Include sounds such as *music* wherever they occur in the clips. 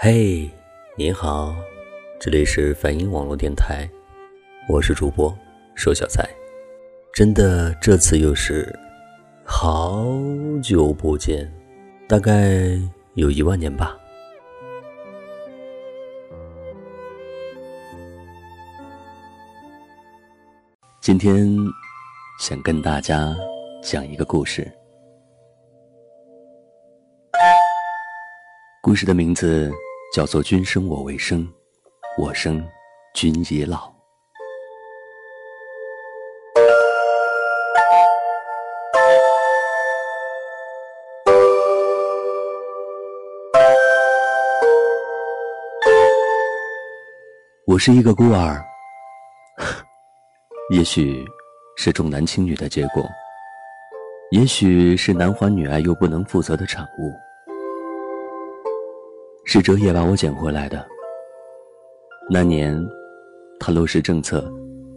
嘿，你好，这里是梵音网络电台，我是主播瘦小菜。真的，这次又是好久不见，大概有一万年吧。今天想跟大家讲一个故事。故事的名字叫做“君生我为生，我生君已老”。我是一个孤儿。*laughs* 也许是重男轻女的结果，也许是男欢女爱又不能负责的产物。是哲野把我捡回来的。那年，他落实政策，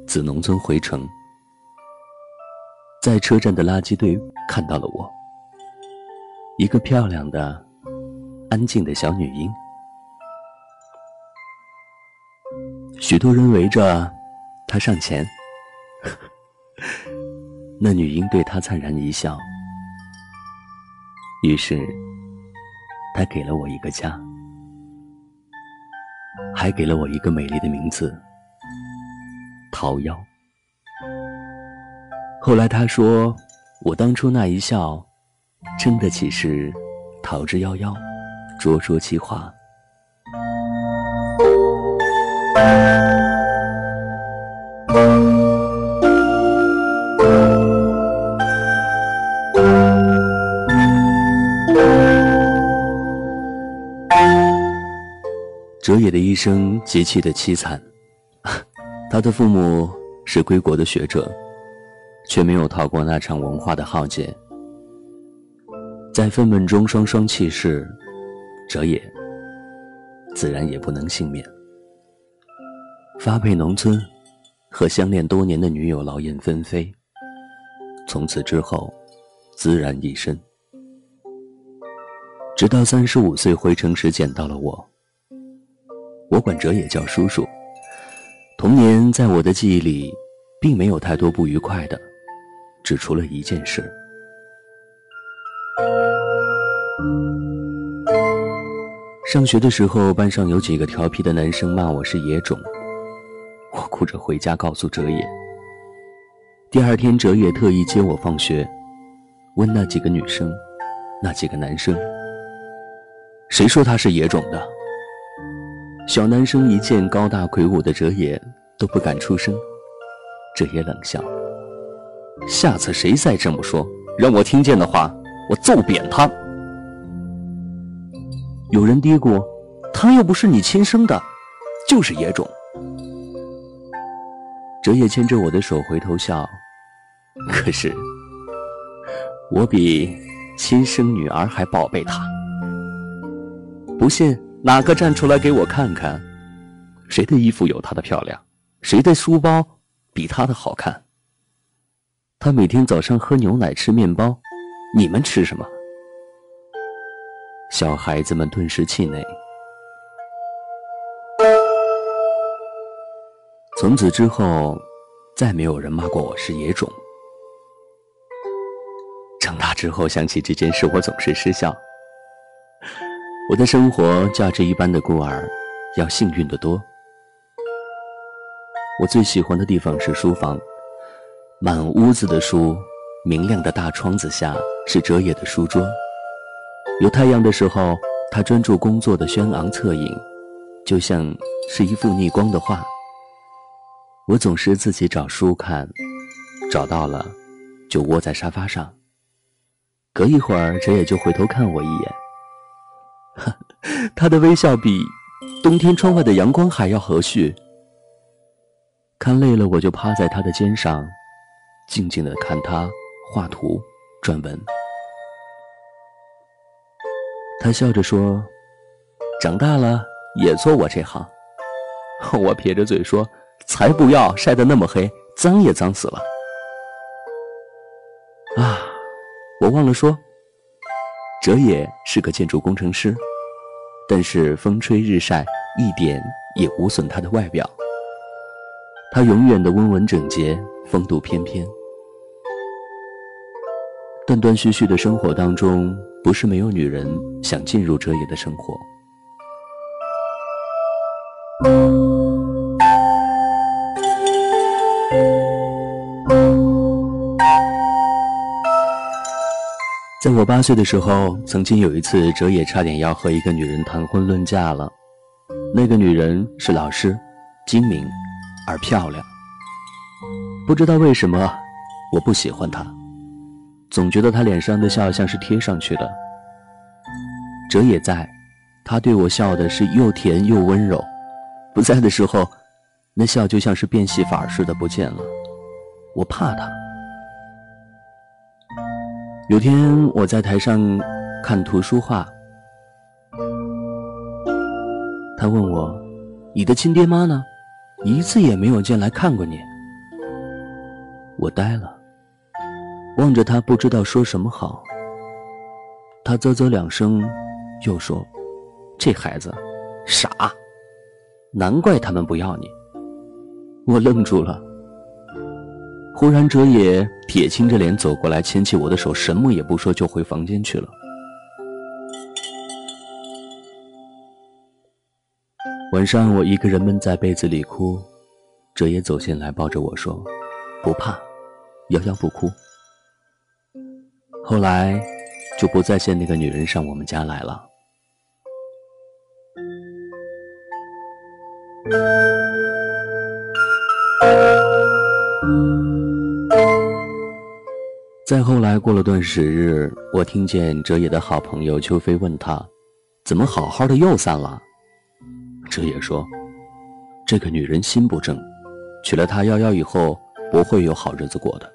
自农村回城，在车站的垃圾堆看到了我，一个漂亮的、安静的小女婴。许多人围着他上前。*laughs* 那女婴对他灿然一笑，于是他给了我一个家，还给了我一个美丽的名字——桃夭。后来他说，我当初那一笑，真的岂是桃之夭夭，灼灼其华。哲野的一生极其的凄惨，*laughs* 他的父母是归国的学者，却没有逃过那场文化的浩劫，在愤懑中双双弃世，哲野自然也不能幸免。发配农村，和相恋多年的女友劳燕分飞，从此之后，孑然一身。直到三十五岁回城时，捡到了我。我管哲也叫叔叔。童年在我的记忆里，并没有太多不愉快的，只除了一件事。上学的时候，班上有几个调皮的男生骂我是野种，我哭着回家告诉哲野。第二天，哲野特意接我放学，问那几个女生，那几个男生，谁说他是野种的？小男生一见高大魁梧的哲野，都不敢出声。哲野冷笑：“下次谁再这么说，让我听见的话，我揍扁他。”有人嘀咕：“他又不是你亲生的，就是野种。”哲野牵着我的手回头笑：“可是，我比亲生女儿还宝贝他。不信。”哪个站出来给我看看，谁的衣服有她的漂亮，谁的书包比她的好看？他每天早上喝牛奶吃面包，你们吃什么？小孩子们顿时气馁。从此之后，再没有人骂过我是野种。长大之后想起这件事，我总是失笑。我的生活价值一般的孤儿，要幸运的多。我最喜欢的地方是书房，满屋子的书，明亮的大窗子下是哲野的书桌。有太阳的时候，他专注工作的轩昂侧影，就像是一幅逆光的画。我总是自己找书看，找到了，就窝在沙发上。隔一会儿，哲野就回头看我一眼。呵 *laughs* 他的微笑比冬天窗外的阳光还要和煦。看累了，我就趴在他的肩上，静静的看他画图、撰文。他笑着说：“长大了也做我这行。*laughs* ”我撇着嘴说：“才不要，晒得那么黑，脏也脏死了。”啊，我忘了说，哲也是个建筑工程师。但是风吹日晒，一点也无损他的外表。他永远的温文整洁，风度翩翩。断断续续的生活当中，不是没有女人想进入哲野的生活。在我八岁的时候，曾经有一次，哲野差点要和一个女人谈婚论嫁了。那个女人是老师，精明而漂亮。不知道为什么，我不喜欢她。总觉得他脸上的笑像是贴上去的。哲也在，他对我笑的是又甜又温柔；不在的时候，那笑就像是变戏法似的不见了。我怕他。有天我在台上看图书画，他问我：“你的亲爹妈呢？一次也没有见来看过你。”我呆了。望着他，不知道说什么好。他啧啧两声，又说：“这孩子傻，难怪他们不要你。”我愣住了。忽然，哲野铁青着脸走过来，牵起我的手，什么也不说，就回房间去了。晚上，我一个人闷在被子里哭，哲野走进来，抱着我说：“不怕，瑶瑶不哭。”后来，就不再见那个女人上我们家来了。再后来，过了段时日，我听见哲野的好朋友秋飞问他：“怎么好好的又散了？”哲野说：“这个女人心不正，娶了她，夭夭以后不会有好日子过的。”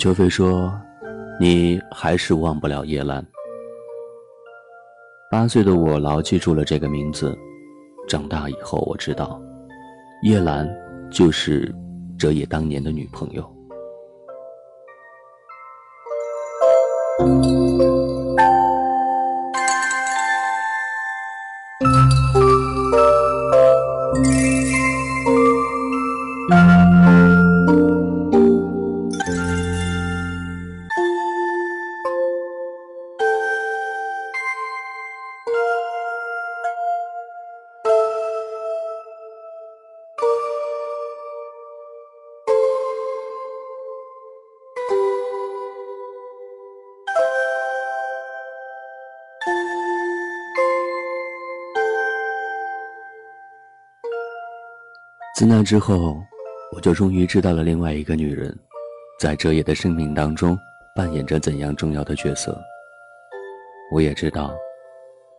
秋飞说：“你还是忘不了叶兰。”八岁的我牢记住了这个名字。长大以后，我知道，叶兰就是哲野当年的女朋友。Thank you. 自那之后，我就终于知道了另外一个女人，在哲野的生命当中扮演着怎样重要的角色。我也知道，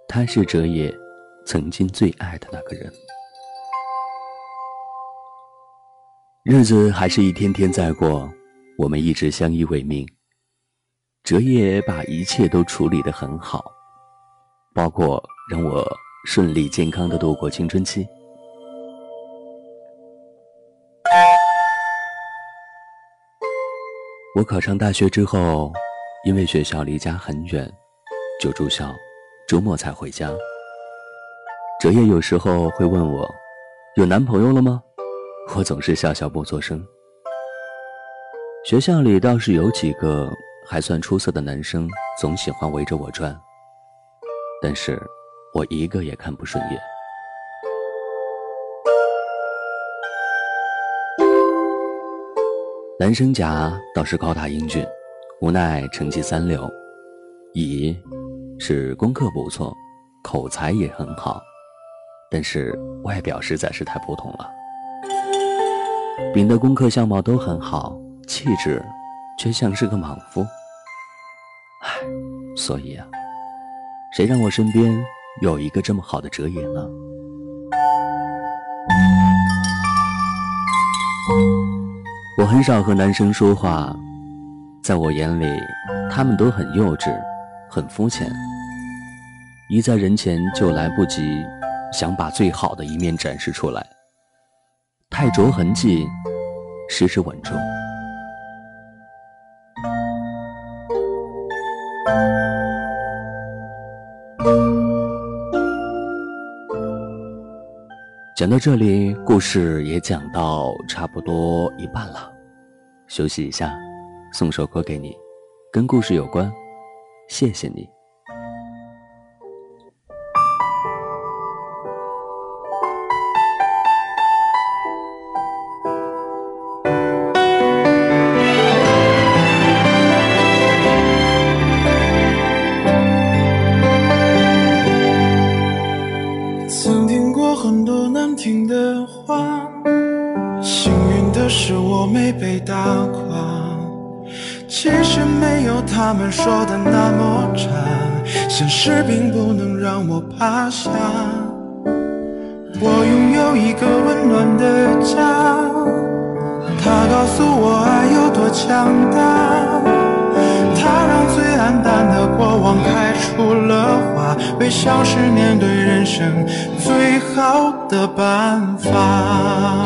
她是哲野曾经最爱的那个人。日子还是一天天在过，我们一直相依为命。哲野把一切都处理得很好，包括让我顺利健康的度过青春期。我考上大学之后，因为学校离家很远，就住校，周末才回家。哲叶有时候会问我，有男朋友了吗？我总是笑笑不作声。学校里倒是有几个还算出色的男生，总喜欢围着我转，但是我一个也看不顺眼。男生甲倒是高大英俊，无奈成绩三流；乙是功课不错，口才也很好，但是外表实在是太普通了。丙的功课相貌都很好，气质却像是个莽夫。唉，所以啊，谁让我身边有一个这么好的哲野呢？我很少和男生说话，在我眼里，他们都很幼稚，很肤浅。一在人前就来不及想把最好的一面展示出来，太着痕迹，时时稳重。讲到这里，故事也讲到差不多一半了，休息一下，送首歌给你，跟故事有关，谢谢你。没被打垮其实没有他们说的那么差，现实并不能让我趴下。我拥有一个温暖的家，它告诉我爱有多强大。它让最黯淡的过往开出了花，微笑是面对人生最好的办法。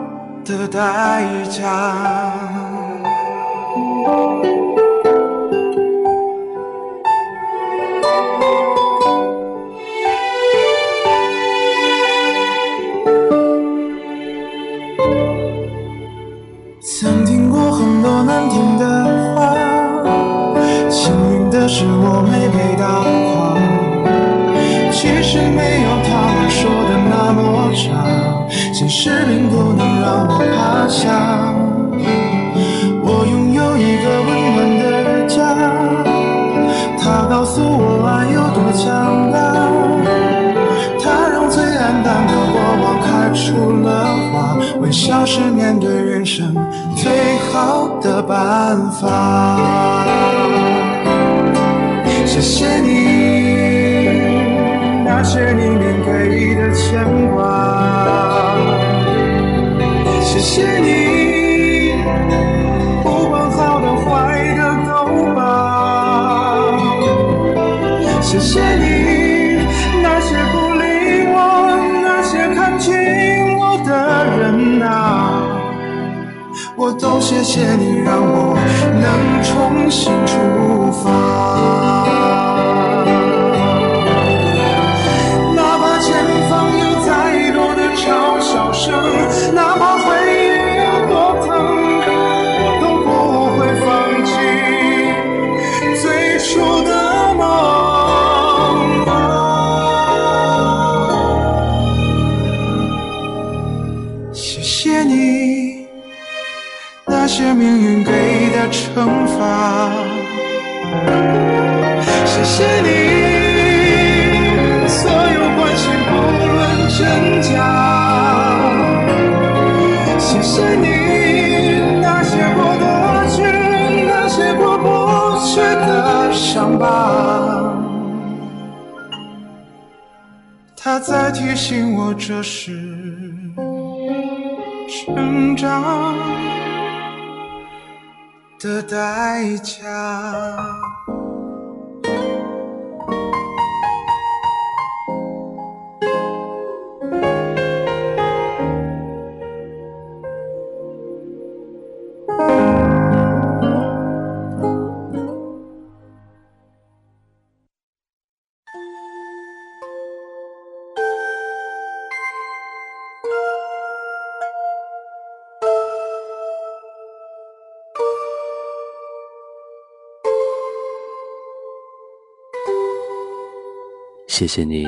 的代价。曾听过很多难听的话，幸运的是我没被打垮。其实没有他们说的那么差，现实并不能。让我趴下。我拥有一个温暖的家，它告诉我爱有多强大。它让最黯淡的过往开出了花，微笑是面对人生最好的办法。谢谢你，谢谢你，不管好的坏的都罢。谢谢你，那些不理我、那些看轻我的人啊，我都谢谢你，让我能重新谢谢你，那些过得去，那些过不去的伤疤。他在提醒我，这是成长。的代价。谢谢你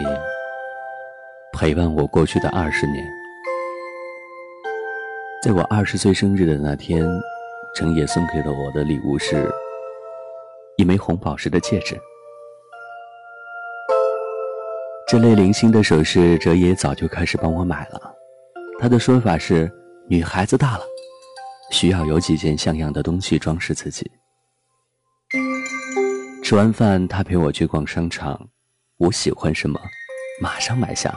陪伴我过去的二十年，在我二十岁生日的那天，程野送给了我的礼物是一枚红宝石的戒指。这类零星的首饰，哲野早就开始帮我买了。他的说法是，女孩子大了，需要有几件像样的东西装饰自己。吃完饭，他陪我去逛商场。我喜欢什么，马上买下。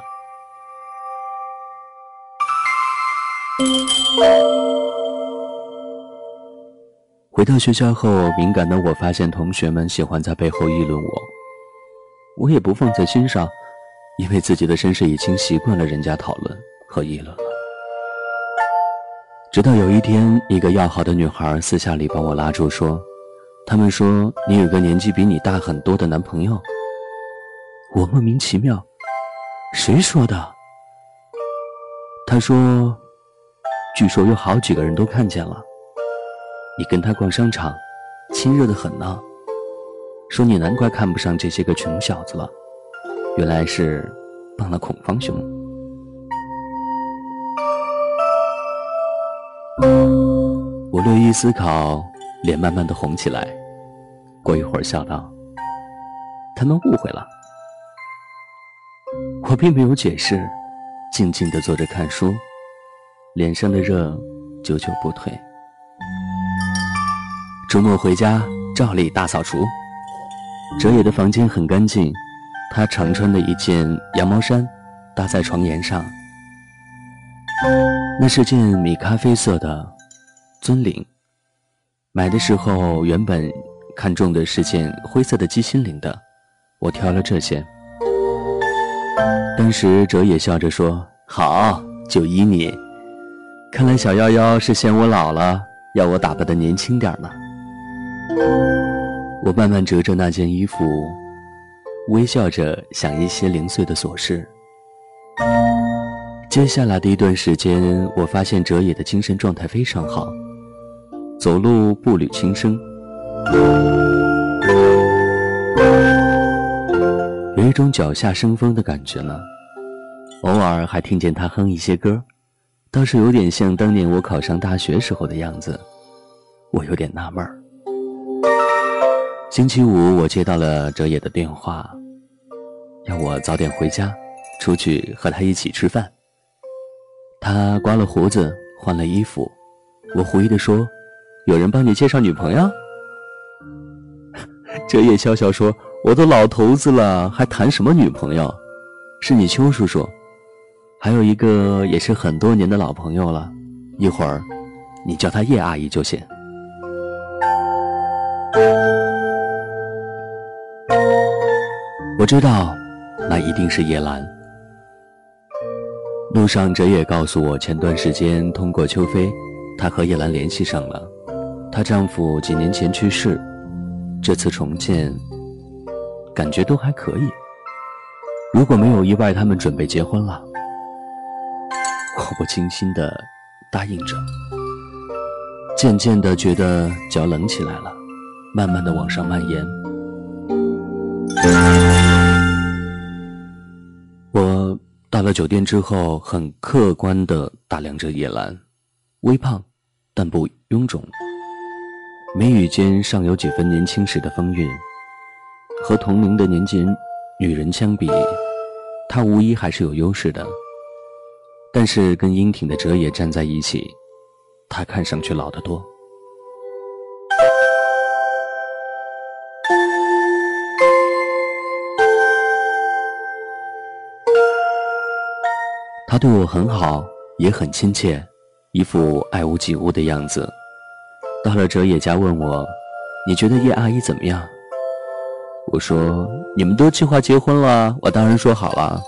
回到学校后，敏感的我发现同学们喜欢在背后议论我，我也不放在心上，因为自己的身世已经习惯了人家讨论和议论了。直到有一天，一个要好的女孩私下里把我拉住，说：“他们说你有个年纪比你大很多的男朋友。”我莫名其妙，谁说的？他说：“据说有好几个人都看见了。”你跟他逛商场，亲热的很呢。说你难怪看不上这些个穷小子了，原来是傍了孔方兄。我略一思考，脸慢慢的红起来。过一会儿笑道：“他们误会了。”并没有解释，静静的坐着看书，脸上的热久久不退。周末回家，照例大扫除。哲野的房间很干净，他常穿的一件羊毛衫搭在床沿上。那是件米咖啡色的尊领，买的时候原本看中的是件灰色的鸡心领的，我挑了这件。当时哲野笑着说：“好，就依你。看来小夭夭是嫌我老了，要我打扮的年轻点呢。”我慢慢折着那件衣服，微笑着想一些零碎的琐事。接下来的一段时间，我发现哲野的精神状态非常好，走路步履轻声，一种脚下生风的感觉了。偶尔还听见他哼一些歌，倒是有点像当年我考上大学时候的样子。我有点纳闷儿。星期五，我接到了哲野的电话，要我早点回家，出去和他一起吃饭。他刮了胡子，换了衣服，我狐疑地说：“有人帮你介绍女朋友？” *laughs* 哲野笑笑说：“我都老头子了，还谈什么女朋友？是你邱叔叔，还有一个也是很多年的老朋友了，一会儿你叫她叶阿姨就行。”我知道，那一定是叶兰。路上，哲也告诉我，前段时间通过秋飞，她和叶兰联系上了。她丈夫几年前去世，这次重见，感觉都还可以。如果没有意外，他们准备结婚了。我不轻心的答应着，渐渐的觉得脚冷起来了，慢慢的往上蔓延。我到了酒店之后，很客观的打量着叶兰，微胖，但不臃肿，眉宇间尚有几分年轻时的风韵。和同龄的年轻女人相比，她无疑还是有优势的。但是跟英挺的哲野站在一起，她看上去老得多。他对我很好，也很亲切，一副爱屋及乌的样子。到了哲野家，问我：“你觉得叶阿姨怎么样？”我说：“你们都计划结婚了，我当然说好了。”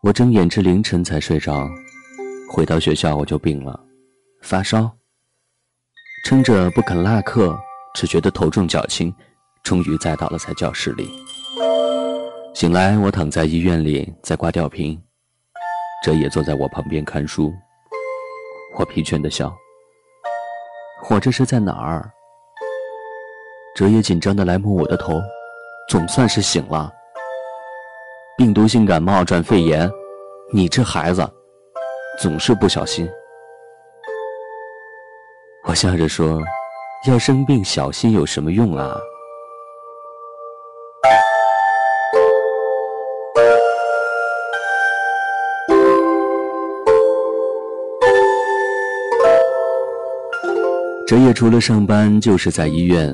我睁眼至凌晨才睡着，回到学校我就病了，发烧，撑着不肯落课，只觉得头重脚轻，终于栽倒了在教室里。醒来，我躺在医院里，在挂吊瓶。哲也坐在我旁边看书。我疲倦的笑。我这是在哪儿？哲也紧张的来摸我的头，总算是醒了。病毒性感冒转肺炎，你这孩子，总是不小心。我笑着说：“要生病小心有什么用啊？” *laughs* 哲野除了上班就是在医院，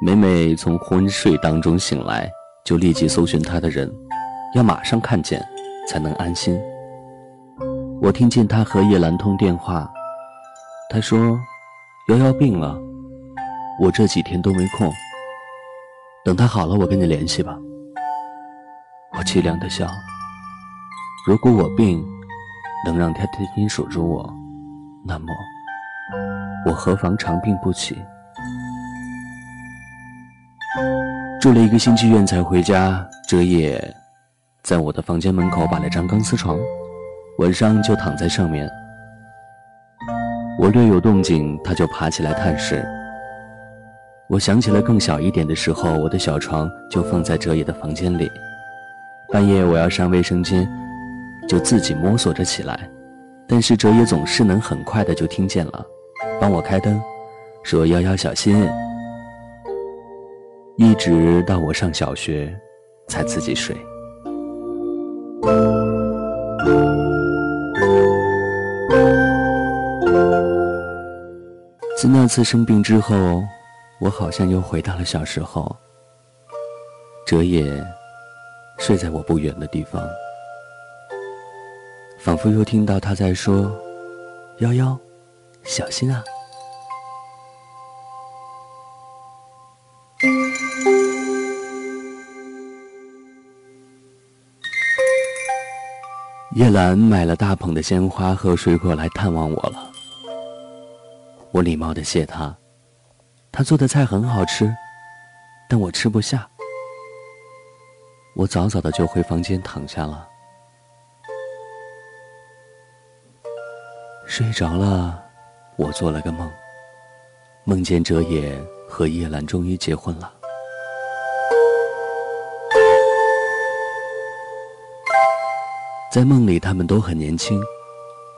每每从昏睡当中醒来，就立即搜寻他的人，要马上看见，才能安心。我听见他和叶兰通电话，他说：“瑶瑶病了，我这几天都没空。等他好了，我跟你联系吧。”我凄凉的笑。如果我病，能让他天天守着我，那么我何妨长病不起？住了一个星期院才回家，哲野在我的房间门口摆了张钢丝床，晚上就躺在上面。我略有动静，他就爬起来探视。我想起了更小一点的时候，我的小床就放在哲野的房间里，半夜我要上卫生间，就自己摸索着起来，但是哲野总是能很快的就听见了，帮我开灯，说幺幺小心。一直到我上小学，才自己睡。自那次生病之后，我好像又回到了小时候。哲野睡在我不远的地方，仿佛又听到他在说：“幺幺，小心啊。”叶兰买了大捧的鲜花和水果来探望我了。我礼貌的谢她，她做的菜很好吃，但我吃不下。我早早的就回房间躺下了，睡着了。我做了个梦，梦见哲野和叶兰终于结婚了。在梦里，他们都很年轻。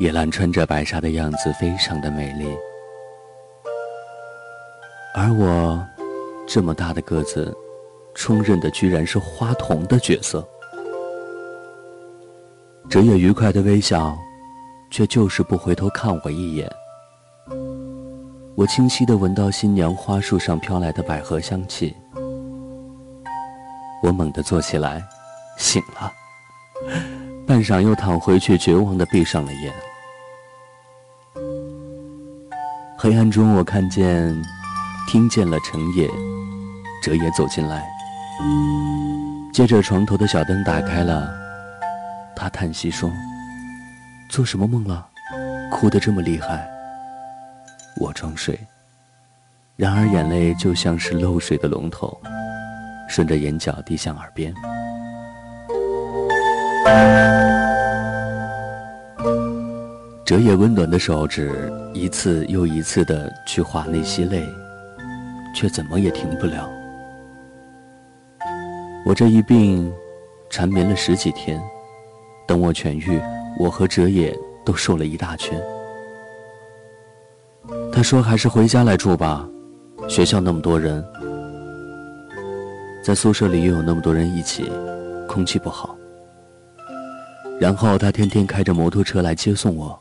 叶兰穿着白纱的样子非常的美丽，而我这么大的个子，充任的居然是花童的角色。哲也愉快的微笑，却就是不回头看我一眼。我清晰的闻到新娘花束上飘来的百合香气，我猛地坐起来，醒了。半晌又躺回去，绝望的闭上了眼。黑暗中，我看见、听见了成野、哲也走进来。接着，床头的小灯打开了，他叹息说：“做什么梦了？哭得这么厉害。”我装睡，然而眼泪就像是漏水的龙头，顺着眼角滴向耳边。折野温暖的手指一次又一次的去划那些泪，却怎么也停不了。我这一病缠绵了十几天，等我痊愈，我和哲野都瘦了一大圈。他说：“还是回家来住吧，学校那么多人，在宿舍里又有那么多人一起，空气不好。”然后他天天开着摩托车来接送我，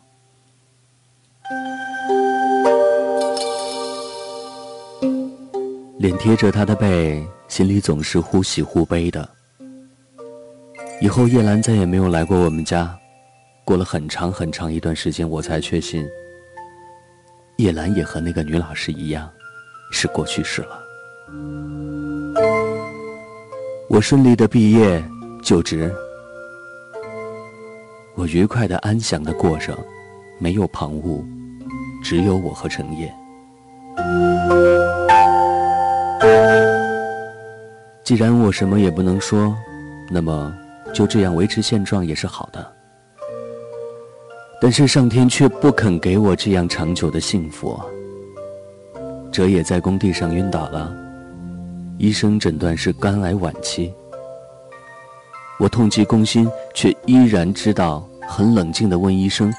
脸贴着他的背，心里总是忽喜忽悲的。以后叶兰再也没有来过我们家，过了很长很长一段时间，我才确信，叶兰也和那个女老师一样，是过去式了。我顺利的毕业就职。我愉快的、安详的过着，没有旁骛，只有我和陈烨。既然我什么也不能说，那么就这样维持现状也是好的。但是上天却不肯给我这样长久的幸福。哲也在工地上晕倒了，医生诊断是肝癌晚期。我痛极攻心，却依然知道。很冷静的问医生：“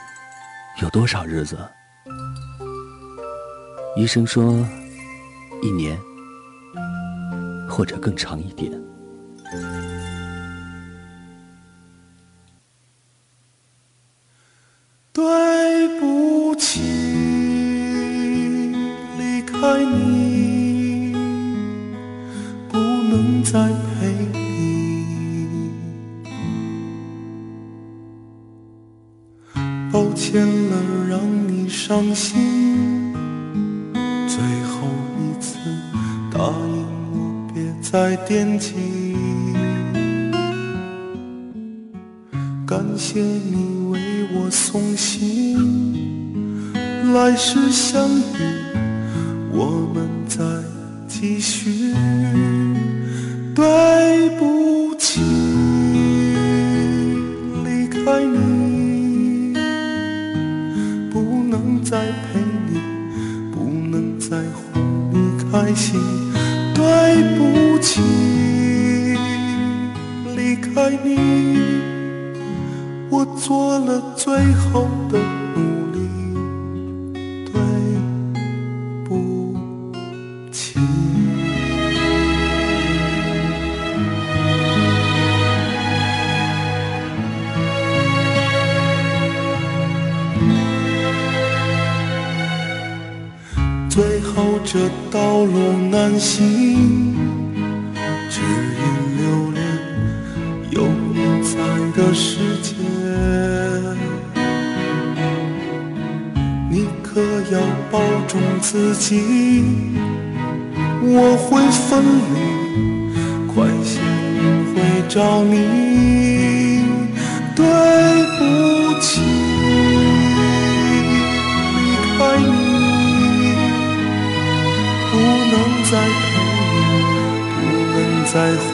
有多少日子？”医生说：“一年，或者更长一点。对不起，离开你，不能再陪你。抱歉了，让你伤心。在惦记。感谢你为我送行，来世相遇，我们再继续。分离，快些会找你。对不起，离开你。不能再陪你，不能再回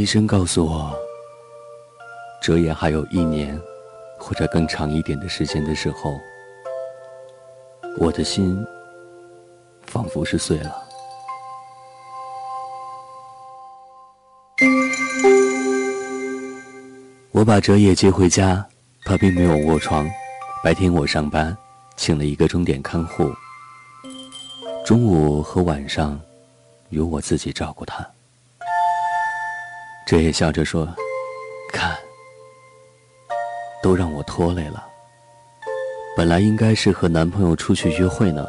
医生告诉我，哲野还有一年或者更长一点的时间的时候，我的心仿佛是碎了。我把哲野接回家，他并没有卧床。白天我上班，请了一个钟点看护。中午和晚上，由我自己照顾他。哲也笑着说：“看，都让我拖累了。本来应该是和男朋友出去约会呢。”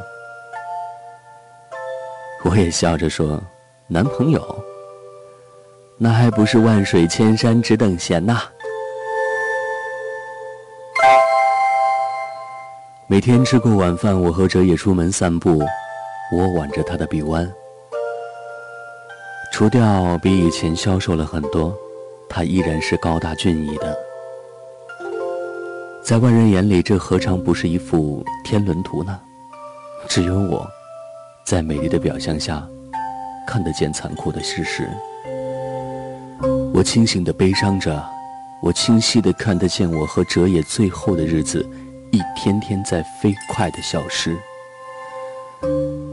我也笑着说：“男朋友，那还不是万水千山只等闲呐！”每天吃过晚饭，我和哲也出门散步，我挽着他的臂弯。除掉比以前消瘦了很多，他依然是高大俊逸的。在外人眼里，这何尝不是一幅天伦图呢？只有我，在美丽的表象下，看得见残酷的事实。我清醒的悲伤着，我清晰的看得见我和哲野最后的日子，一天天在飞快的消失。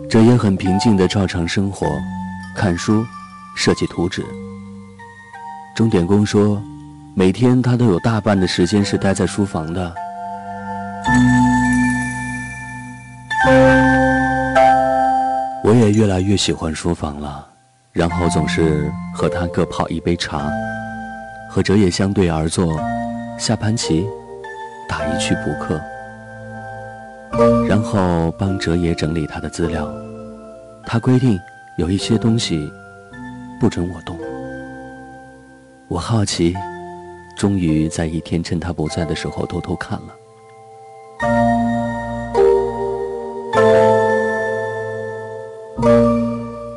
哲野很平静的照常生活，看书。设计图纸。钟点工说，每天他都有大半的时间是待在书房的。我也越来越喜欢书房了，然后总是和他各泡一杯茶，和哲野相对而坐，下盘棋，打一曲扑克，然后帮哲野整理他的资料。他规定有一些东西不准我动。我好奇，终于在一天趁他不在的时候偷偷看了。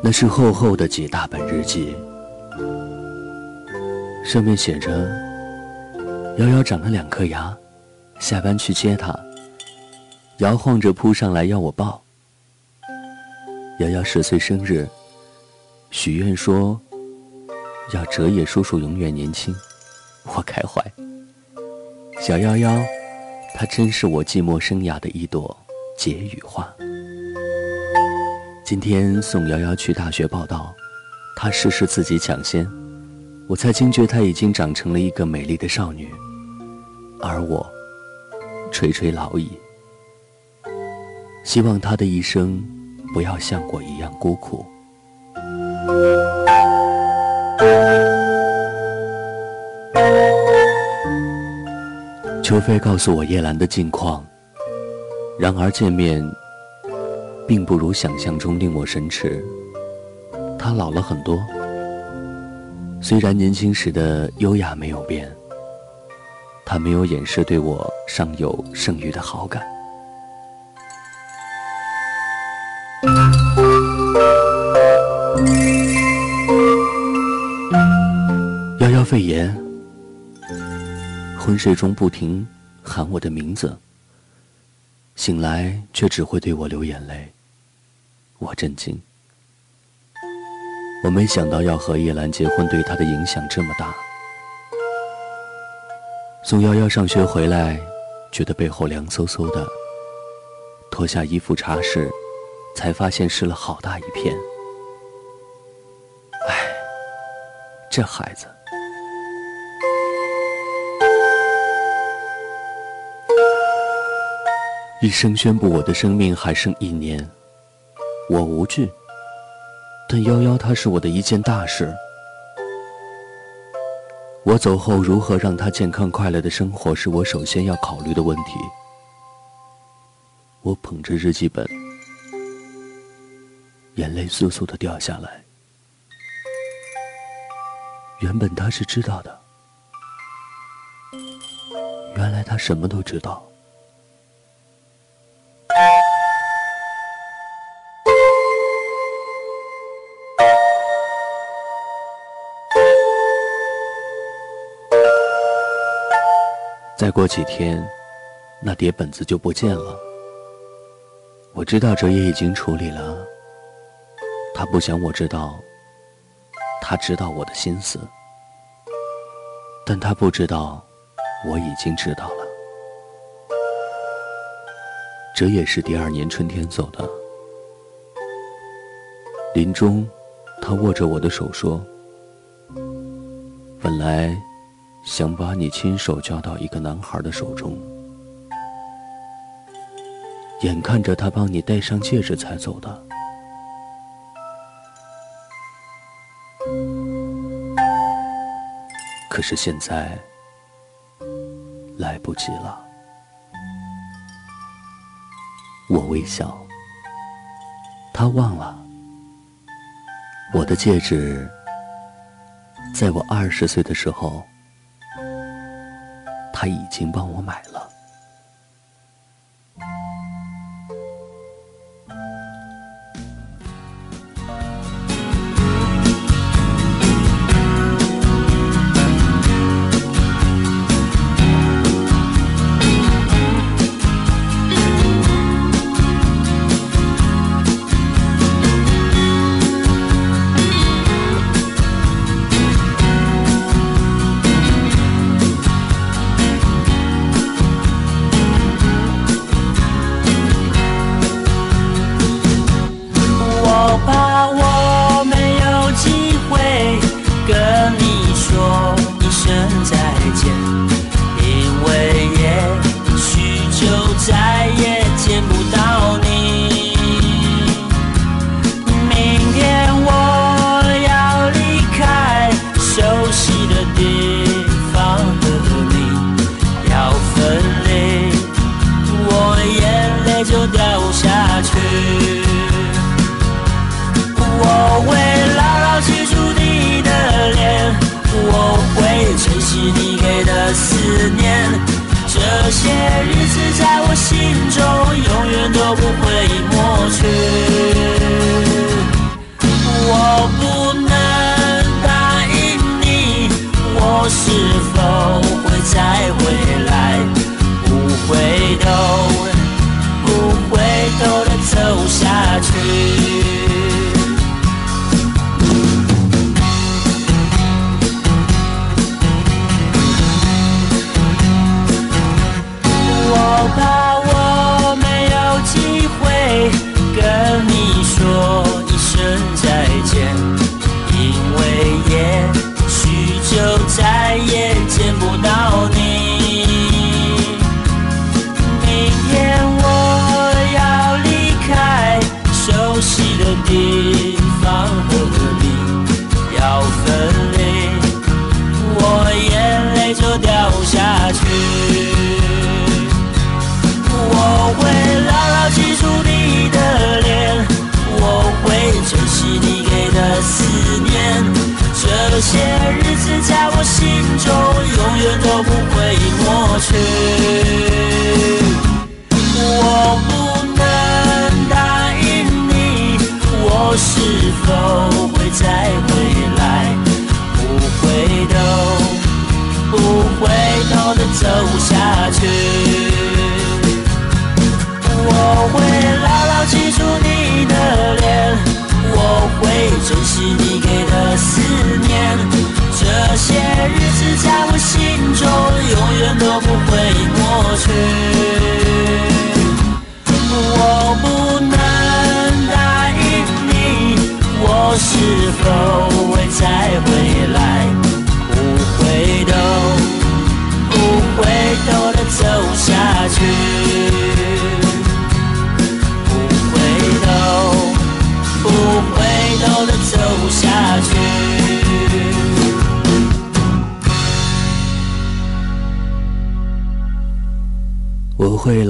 那是厚厚的几大本日记，上面写着：“瑶瑶长了两颗牙，下班去接她，摇晃着扑上来要我抱。瑶瑶十岁生日，许愿说要哲野叔叔永远年轻，我开怀。小夭夭，她真是我寂寞生涯的一朵解语花。”今天送夭夭去大学报道，她事事自己抢先，我才惊觉她已经长成了一个美丽的少女，而我垂垂老矣。希望她的一生不要像我一样孤苦。秋飞告诉我叶兰的近况，然而见面。并不如想象中令我神驰。他老了很多，虽然年轻时的优雅没有变，他没有掩饰对我尚有剩余的好感。昏睡中不停喊我的名字，醒来却只会对我流眼泪。我震惊，我没想到要和叶兰结婚对她的影响这么大。送幺幺上学回来，觉得背后凉飕飕的，脱下衣服擦拭，才发现湿了好大一片。唉，这孩子。医生宣布我的生命还剩一年。我无惧，但夭夭她是我的一件大事。我走后如何让她健康快乐的生活，是我首先要考虑的问题。我捧着日记本，眼泪簌簌的掉下来。原本他是知道的，原来他什么都知道。再过几天，那叠本子就不见了。我知道哲也已经处理了。他不想我知道，他知道我的心思，但他不知道我已经知道了。哲也是第二年春天走的。临终，他握着我的手说：“本来。”想把你亲手交到一个男孩的手中，眼看着他帮你戴上戒指才走的，可是现在来不及了。我微笑，他忘了我的戒指，在我二十岁的时候。他已经帮我买了。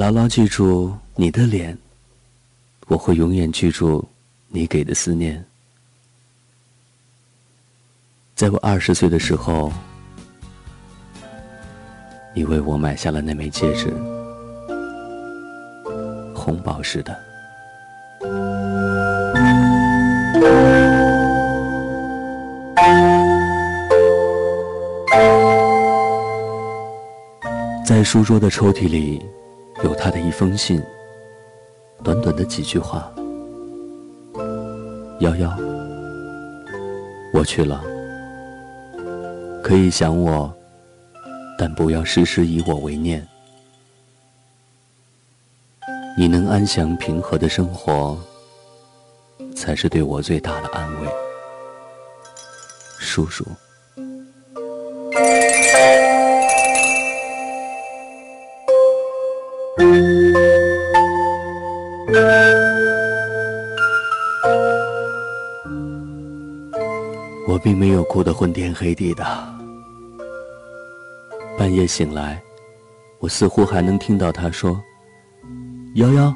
牢牢记住你的脸，我会永远记住你给的思念。在我二十岁的时候，你为我买下了那枚戒指，红宝石的。在书桌的抽屉里。有他的一封信，短短的几句话。幺幺，我去了，可以想我，但不要时时以我为念。你能安详平和的生活，才是对我最大的安慰，叔叔。并没有哭得昏天黑地的。半夜醒来，我似乎还能听到他说：“幺幺，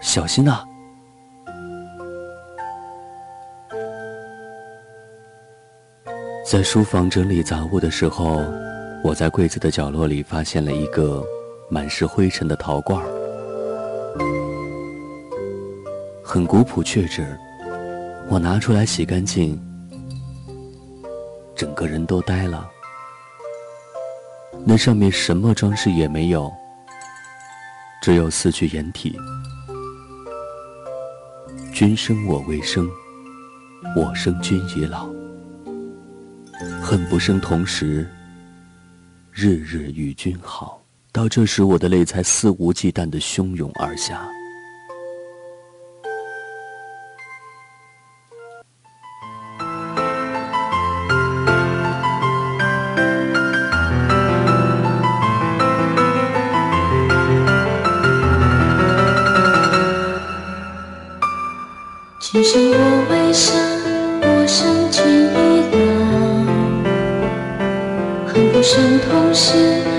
小心呐！”在书房整理杂物的时候，我在柜子的角落里发现了一个满是灰尘的陶罐。很古朴确实，我拿出来洗干净，整个人都呆了。那上面什么装饰也没有，只有四句掩体：“君生我未生，我生君已老。恨不生同时，日日与君好。”到这时，我的泪才肆无忌惮地汹涌而下。风沙满夜幕，月